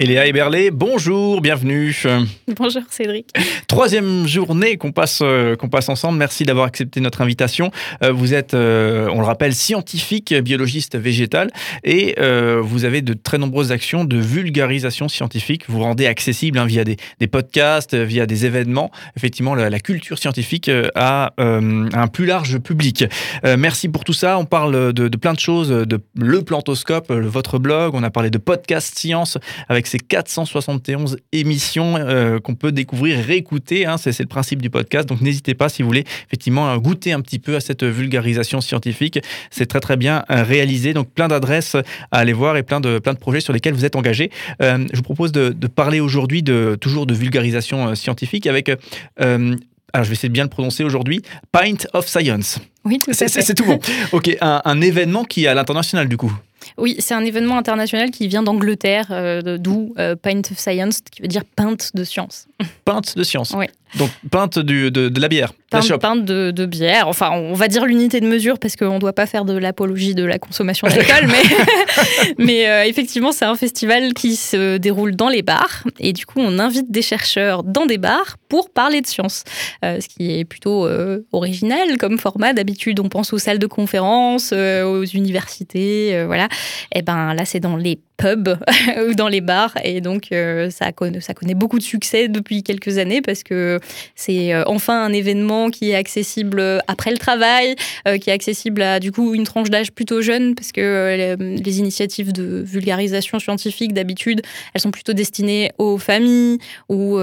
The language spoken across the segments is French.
Eléa Eberlé, bonjour, bienvenue. Bonjour Cédric. Troisième journée qu'on passe, euh, qu'on passe ensemble. Merci d'avoir accepté notre invitation. Euh, vous êtes, euh, on le rappelle, scientifique, biologiste végétal et vous avez de très nombreuses actions de vulgarisation scientifique. Vous rendez accessible hein, via des, podcasts, via des événements, effectivement, la, culture scientifique à, un plus large public. merci pour tout ça. On parle de, de, plein de choses, de le plantoscope, votre blog. On a parlé de podcast science avec ces 471 émissions euh, qu'on peut découvrir, réécouter. Hein, c'est, le principe du podcast. Donc n'hésitez pas si vous voulez effectivement goûter un petit peu à cette vulgarisation scientifique. C'est très très bien euh, réalisé. Donc plein d'adresses à aller voir et plein de, plein de projets sur lesquels vous êtes engagé. Euh, je vous propose de, parler aujourd'hui de, toujours de vulgarisation scientifique avec alors je vais essayer de bien le prononcer aujourd'hui, Pint of Science. Oui, tout à fait. C'est tout bon. Ok, un, un, événement qui est à l'international du coup. Oui, c'est un événement international qui vient d'Angleterre, euh, d'où euh, Pint of Science, qui veut dire pinte de science. Pinte de science. Oui. Donc pinte de, de, la bière. Pinte, de, de, bière. Enfin, on va dire l'unité de mesure parce qu'on ne doit pas faire de l'apologie de la consommation d'alcool, mais, mais euh, effectivement, c'est un festival qui se déroule dans les bars et du coup, on invite des chercheurs dans des bars pour parler de science, ce qui est plutôt original comme format. D'habitude, on pense aux salles de conférence, aux universités, voilà. Et eh ben là, c'est dans les pubs ou dans les bars. Et donc, euh, ça, connaît, ça connaît beaucoup de succès depuis quelques années parce que c'est euh, enfin un événement qui est accessible après le travail, euh, qui est accessible à du coup une tranche d'âge plutôt jeune parce que les initiatives de vulgarisation scientifique d'habitude, elles sont plutôt destinées aux familles ou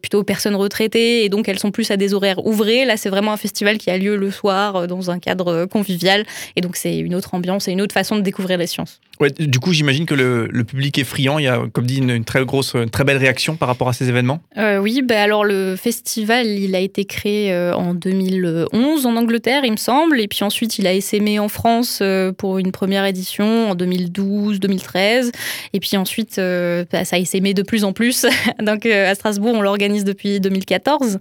plutôt aux personnes retraitées et donc elles sont plus à des horaires ouvrés. Là, c'est vraiment un festival qui a lieu le soir dans un cadre convivial et donc c'est une autre ambiance et une autre façon de découvrir les sciences. Du coup, j'imagine que le public est friand. Il y a, comme dit, une, très grosse, très belle réaction par rapport à ces événements. Euh, oui, bah alors le festival, il a été créé euh, en 2011 en Angleterre, il me semble, et puis ensuite il a essaimé en France euh, pour une première édition en 2012, 2013, et puis ensuite bah, ça a essaimé de plus en plus. Donc à Strasbourg, on l'organise depuis 2014.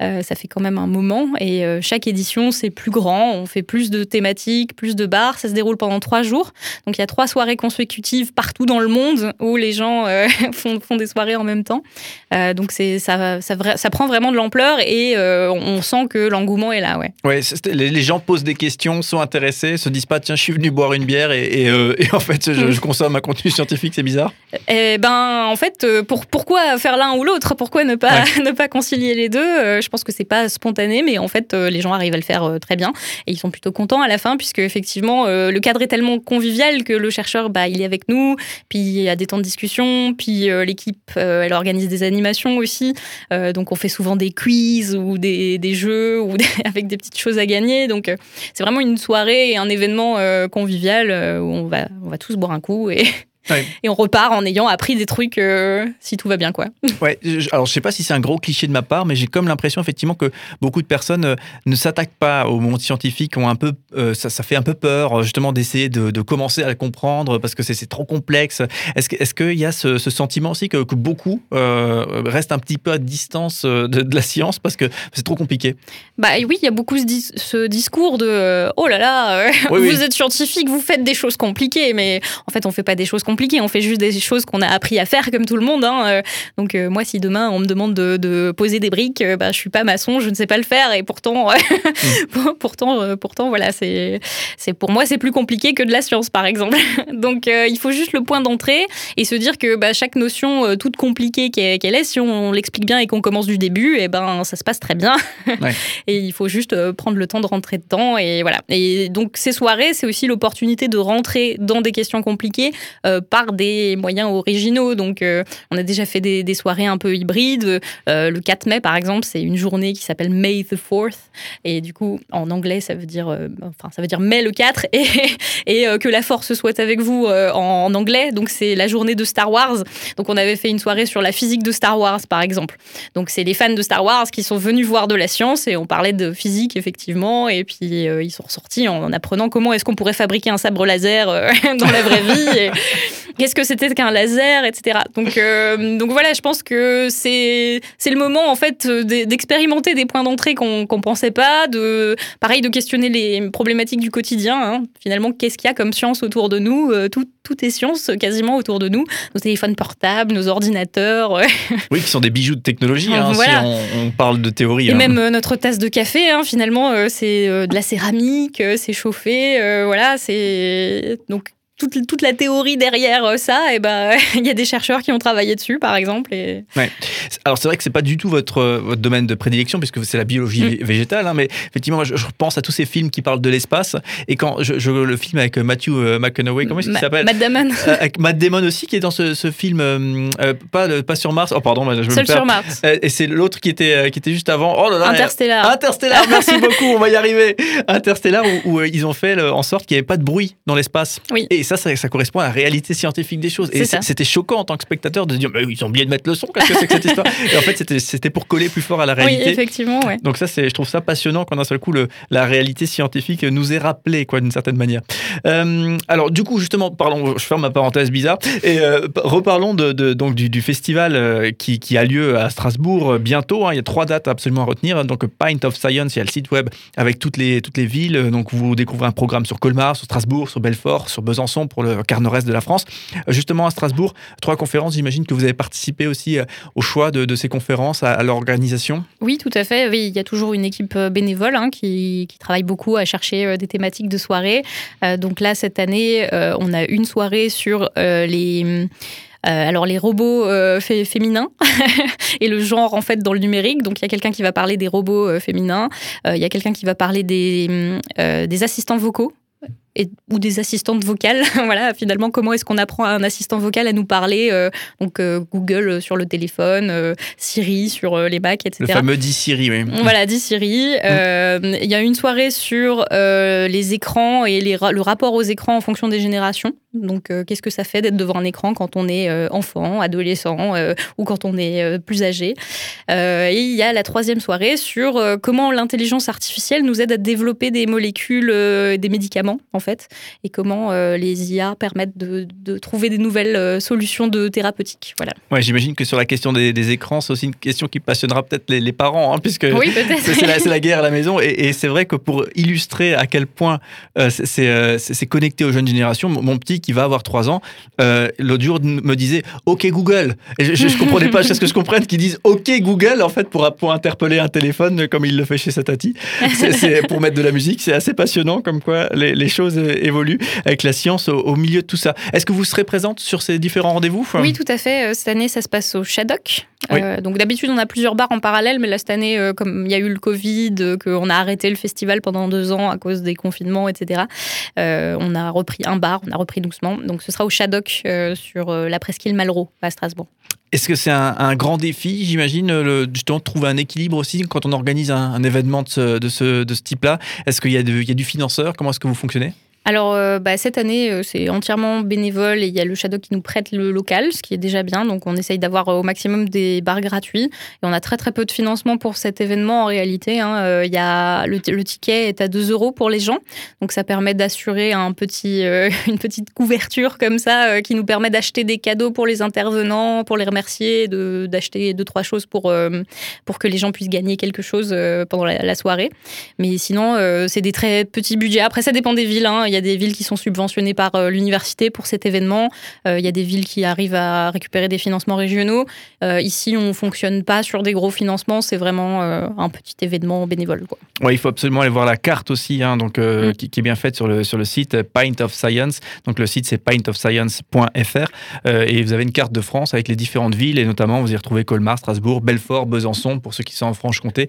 ça fait quand même un moment, et chaque édition c'est plus grand. On fait plus de thématiques, plus de bars. Ça se déroule pendant trois jours. Donc il y a trois soirées consécutives par partout dans le monde où les gens euh, font, font, des soirées en même temps. Euh, donc c'est ça, ça, ça, prend vraiment de l'ampleur et euh, on sent que l'engouement est là. Ouais. Ouais, les, gens posent des questions, sont intéressés, se disent pas tiens je suis venu boire une bière et, et, en fait je, consomme un contenu scientifique, c'est bizarre. Eh ben en fait pour, pourquoi faire l'un ou l'autre? Pourquoi ne pas ne pas concilier les deux? Je pense que c'est pas spontané, mais en fait les gens arrivent à le faire très bien et ils sont plutôt contents à la fin puisque effectivement le cadre est tellement convivial que le chercheur bah il est avec nous, puis il y a des temps de discussion, puis euh, l'équipe, euh, elle organise des animations aussi. Euh, donc on fait souvent des quiz ou des, jeux avec des petites choses à gagner. Donc c'est vraiment une soirée et un événement convivial où on va, on va tous boire un coup et et on repart en ayant appris des trucs euh, si tout va bien quoi. Ouais, alors je sais pas si c'est un gros cliché de ma part, mais j'ai comme l'impression effectivement que beaucoup de personnes euh, ne s'attaquent pas au monde scientifique, ont un peu, euh, ça, ça, fait un peu peur justement d'essayer de, commencer à le comprendre parce que c'est trop complexe. Est-ce qu'il est y a ce, sentiment aussi que, beaucoup restent un petit peu à distance de, la science parce que c'est trop compliqué? Bah oui, il y a beaucoup ce, discours de oh là là, vous êtes scientifique, vous faites des choses compliquées, mais en fait on fait pas des choses compliquées compliqué. On fait juste des choses qu'on a appris à faire comme tout le monde. Hein. Euh, donc euh, moi, si demain on me demande de, poser des briques, euh, bah, je suis pas maçon, je ne sais pas le faire. Et pourtant, pourtant, pourtant, voilà, c'est, c'est pour moi c'est plus compliqué que de la science, par exemple. donc il faut juste le point d'entrée et se dire que bah, chaque notion, toute compliquée qu'elle est, si on l'explique bien et qu'on commence du début, et eh ben ça se passe très bien. et il faut juste prendre le temps de rentrer dedans et voilà. Et donc ces soirées, c'est aussi l'opportunité de rentrer dans des questions compliquées par des moyens originaux. Donc, euh, on a déjà fait des, soirées un peu hybrides. Euh, le 4 mai, par exemple, c'est une journée qui s'appelle May the 4th. Et du coup, en anglais, ça veut dire, euh, enfin, ça veut dire mai le 4 et, et que la force soit avec vous en, anglais. Donc, c'est la journée de Star Wars. Donc, on avait fait une soirée sur la physique de Star Wars, par exemple. Donc, c'est les fans de Star Wars qui sont venus voir de la science et on parlait de physique, effectivement. Et puis, ils sont ressortis en, apprenant comment est-ce qu'on pourrait fabriquer un sabre laser dans la vraie vie. Qu'est-ce que c'était qu'un laser, etc. Donc, donc voilà, je pense que c'est le moment en fait d'expérimenter des points d'entrée qu'on qu'on pensait pas, de pareil de questionner les problématiques du quotidien. Hein. Finalement, qu'est-ce qu'il y a comme science autour de nous tout, tout est science quasiment autour de nous. Nos téléphones portables, nos ordinateurs. oui, qui sont des bijoux de technologie. Hein, si on, parle de théorie. Et hein. même notre tasse de café, finalement, c'est de la céramique, c'est chauffé, voilà, c'est donc toute, la théorie derrière euh, ça, et ben il y a des chercheurs qui ont travaillé dessus, par exemple. Et... Alors c'est vrai que c'est pas du tout votre, euh, votre domaine de prédilection puisque c'est la biologie mm. végétale, hein, mais effectivement, je, pense à tous ces films qui parlent de l'espace et quand je, le film avec euh, Matthew McConaughey, comment est-ce qu'il s'appelle Matt Damon. avec Matt Damon aussi qui est dans ce, film, pas, pas sur Mars. Oh pardon, je Seul sur Mars. et c'est l'autre qui était qui était juste avant. Oh là là. Interstellar. Interstellar. Merci beaucoup. On va y arriver. Interstellar où, ils ont fait en sorte qu'il n'y avait pas de bruit dans l'espace. Oui. Et ça, ça, ça correspond à la réalité scientifique des choses. Et c'était choquant en tant que spectateur de se dire, mais ils ont oublié de mettre le son, qu'est-ce que c'est que cette histoire Et en fait, c'était pour coller plus fort à la réalité. Oui, effectivement, ouais. Donc ça, je trouve ça passionnant quand d'un seul coup, le, la réalité scientifique nous est rappelée, quoi, d'une certaine manière. Euh, alors, du coup, justement, parlons, je ferme ma parenthèse bizarre, et euh, reparlons de, donc, du, festival euh, qui, qui, a lieu à Strasbourg bientôt. Hein. il y a trois dates absolument à retenir. Donc, Pint of Science, il y a le site web avec toutes les, toutes les villes. Donc, vous découvrez un programme sur Colmar, sur Strasbourg, sur Belfort, sur Besançon pour le quart nord-est de la France. Euh, justement, à Strasbourg, trois conférences, j'imagine que vous avez participé aussi euh, au choix de, ces conférences, à, l'organisation Oui, tout à fait. Il y a toujours une équipe euh, bénévole hein, qui, travaille beaucoup à chercher des thématiques de soirée. donc là, cette année, on a une soirée sur les... alors les robots féminins et le genre en fait dans le numérique. Donc il y a quelqu'un qui va parler des robots féminins, il y a quelqu'un qui va parler des assistants vocaux et, ou des assistantes vocales. voilà, finalement, comment est-ce qu'on apprend à un assistant vocal à nous parler euh, Donc, euh, Google euh, sur le téléphone, Siri sur les Macs, etc. Le fameux dit Siri, oui. Voilà, dit Siri. Il y a une soirée sur les écrans et les, le rapport aux écrans en fonction des générations. Donc, qu'est-ce que ça fait d'être devant un écran quand on est enfant, adolescent ou quand on est plus âgé? Et il y a la troisième soirée sur comment l'intelligence artificielle nous aide à développer des molécules, des médicaments, en fait, et comment euh, les IA permettent de, trouver des nouvelles euh, solutions de thérapeutiques. Voilà. Ouais, j'imagine que sur la question des, écrans, c'est aussi une question qui passionnera peut-être les, parents, hein, puisque c'est la, guerre à la maison. Et, c'est vrai que pour illustrer à quel point euh, c'est connecté aux jeunes générations, mon petit qui va avoir 3 ans, l'autre jour me disait OK Google. Et je ne comprenais pas, jusqu'à ce que je comprenne qu'ils disent OK Google, en fait, pour, pour interpeller un téléphone comme il le fait chez sa tati. Pour mettre de la musique. C'est assez passionnant comme quoi les, les choses évolue avec la science au, milieu de tout ça. Est-ce que vous serez présente sur ces différents rendez-vous? Oui, tout à fait. Euh, cette année, ça se passe au Shadok. Euh, donc d'habitude, on a plusieurs bars en parallèle, mais là, cette année, euh, comme il y a eu le Covid, qu'on a arrêté le festival pendant deux ans à cause des confinements, etc., on a repris un bar, on a repris doucement. Donc ce sera au Shadok sur la presqu'île Malraux, à Strasbourg. Est-ce que c'est un, grand défi, j'imagine, justement, de trouver un équilibre aussi quand on organise un, événement de ce, de ce, de ce type-là? Est-ce qu'il y, y, a du financeur? Comment est-ce que vous fonctionnez? Alors, euh, bah, cette année, euh, c'est entièrement bénévole et il y a le Shadow qui nous prête le local, ce qui est déjà bien. Donc, on essaye d'avoir euh, au maximum des bars gratuits. Et on a très, très peu de financement pour cet événement en réalité. Hein. Y a, le, ticket est à 2 euros pour les gens. Donc, ça permet d'assurer un petit, une petite couverture comme ça qui nous permet d'acheter des cadeaux pour les intervenants, pour les remercier, d'acheter deux, trois choses pour, pour que les gens puissent gagner quelque chose pendant la, soirée. Mais sinon, c'est des très petits budgets. Après, ça dépend des villes. Hein. Il y a des villes qui sont subventionnées par euh, l'université pour cet événement. Euh, il y a des villes qui arrivent à récupérer des financements régionaux. Euh, ici, on ne fonctionne pas sur des gros financements. C'est vraiment un petit événement bénévole. Quoi. Ouais, il faut absolument aller voir la carte aussi, hein, donc, mm. qui, est bien faite sur le, sur le site Pint of Science. Donc le site, c'est pintofscience.fr. et vous avez une carte de France avec les différentes villes, et notamment, vous y retrouvez Colmar, Strasbourg, Belfort, Besançon, pour ceux qui sont en Franche-Comté,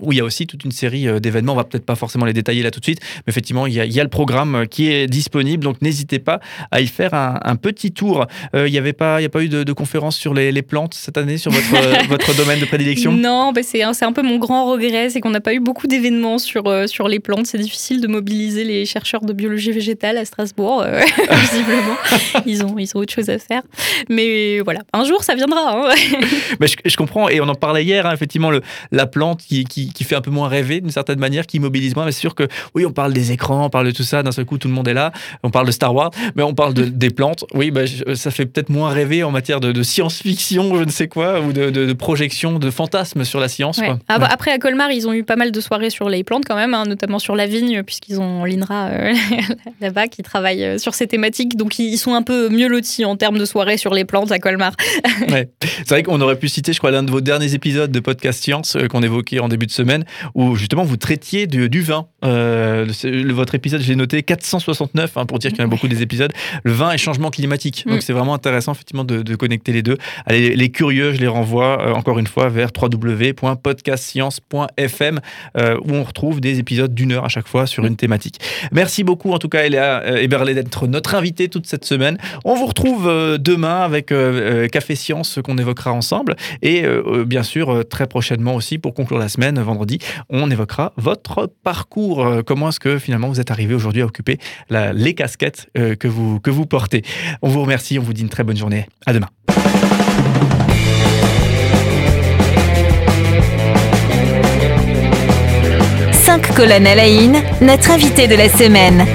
où il y a aussi toute une série d'événements. On va peut-être pas forcément les détailler là tout de suite, mais effectivement, il y a, il y a le programme qui est disponible. Donc n'hésitez pas à y faire un, petit tour. Euh, il n'y avait pas, il a pas eu de, conférence sur les, plantes cette année sur votre, euh, votre domaine de prédilection? Non, bah c'est un, peu mon grand regret, c'est qu'on n'a pas eu beaucoup d'événements sur, euh, sur les plantes. C'est difficile de mobiliser les chercheurs de biologie végétale à Strasbourg, visiblement. ils ont, ils ont autre chose à faire. Mais voilà, un jour ça viendra. Hein. je, comprends, et on en parlait hier, hein, effectivement, le, la plante qui, qui, qui, fait un peu moins rêver d'une certaine manière, qui mobilise moins. Mais c'est sûr que oui, on parle des écrans, on parle de tout ça d'un seul coup tout le monde est là. On parle de Star Wars, mais on parle de, des plantes. Oui, bah, ça fait peut-être moins rêver en matière de, science-fiction, je ne sais quoi, ou de, projection, de fantasme sur la science. Ah, bah, après, à Colmar, ils ont eu pas mal de soirées sur les plantes quand même, hein, notamment sur la vigne, puisqu'ils ont l'INRA euh, là-bas qui travaille euh, sur ces thématiques. Donc, ils sont un peu mieux lotis en termes de soirées sur les plantes à Colmar. C'est vrai qu'on aurait pu citer, je crois, l'un de vos derniers épisodes de podcast Science euh, qu'on évoquait en début de semaine, où justement vous traitiez du vin. votre épisode, j'ai noté 469, hein, pour dire qu'il y en a beaucoup des épisodes. Le vin et changement climatique. Donc, mm. c'est vraiment intéressant, effectivement, de, connecter les deux. Allez, les curieux, je les renvoie encore une fois vers www.podcastscience.fm, où on retrouve des épisodes d'une heure à chaque fois sur une thématique. Merci beaucoup, en tout cas, Eléa Eberle, d'être notre invité toute cette semaine. On vous retrouve euh, demain avec euh, euh, Café Science qu'on évoquera ensemble. Et bien sûr, très prochainement aussi, pour conclure la semaine, vendredi, on évoquera votre parcours. Comment est-ce que finalement vous êtes arrivé aujourd'hui à les casquettes que, vous, que vous portez On vous remercie, on vous dit une très bonne journée. À demain. Cinq colonnes à la notre invité de la semaine.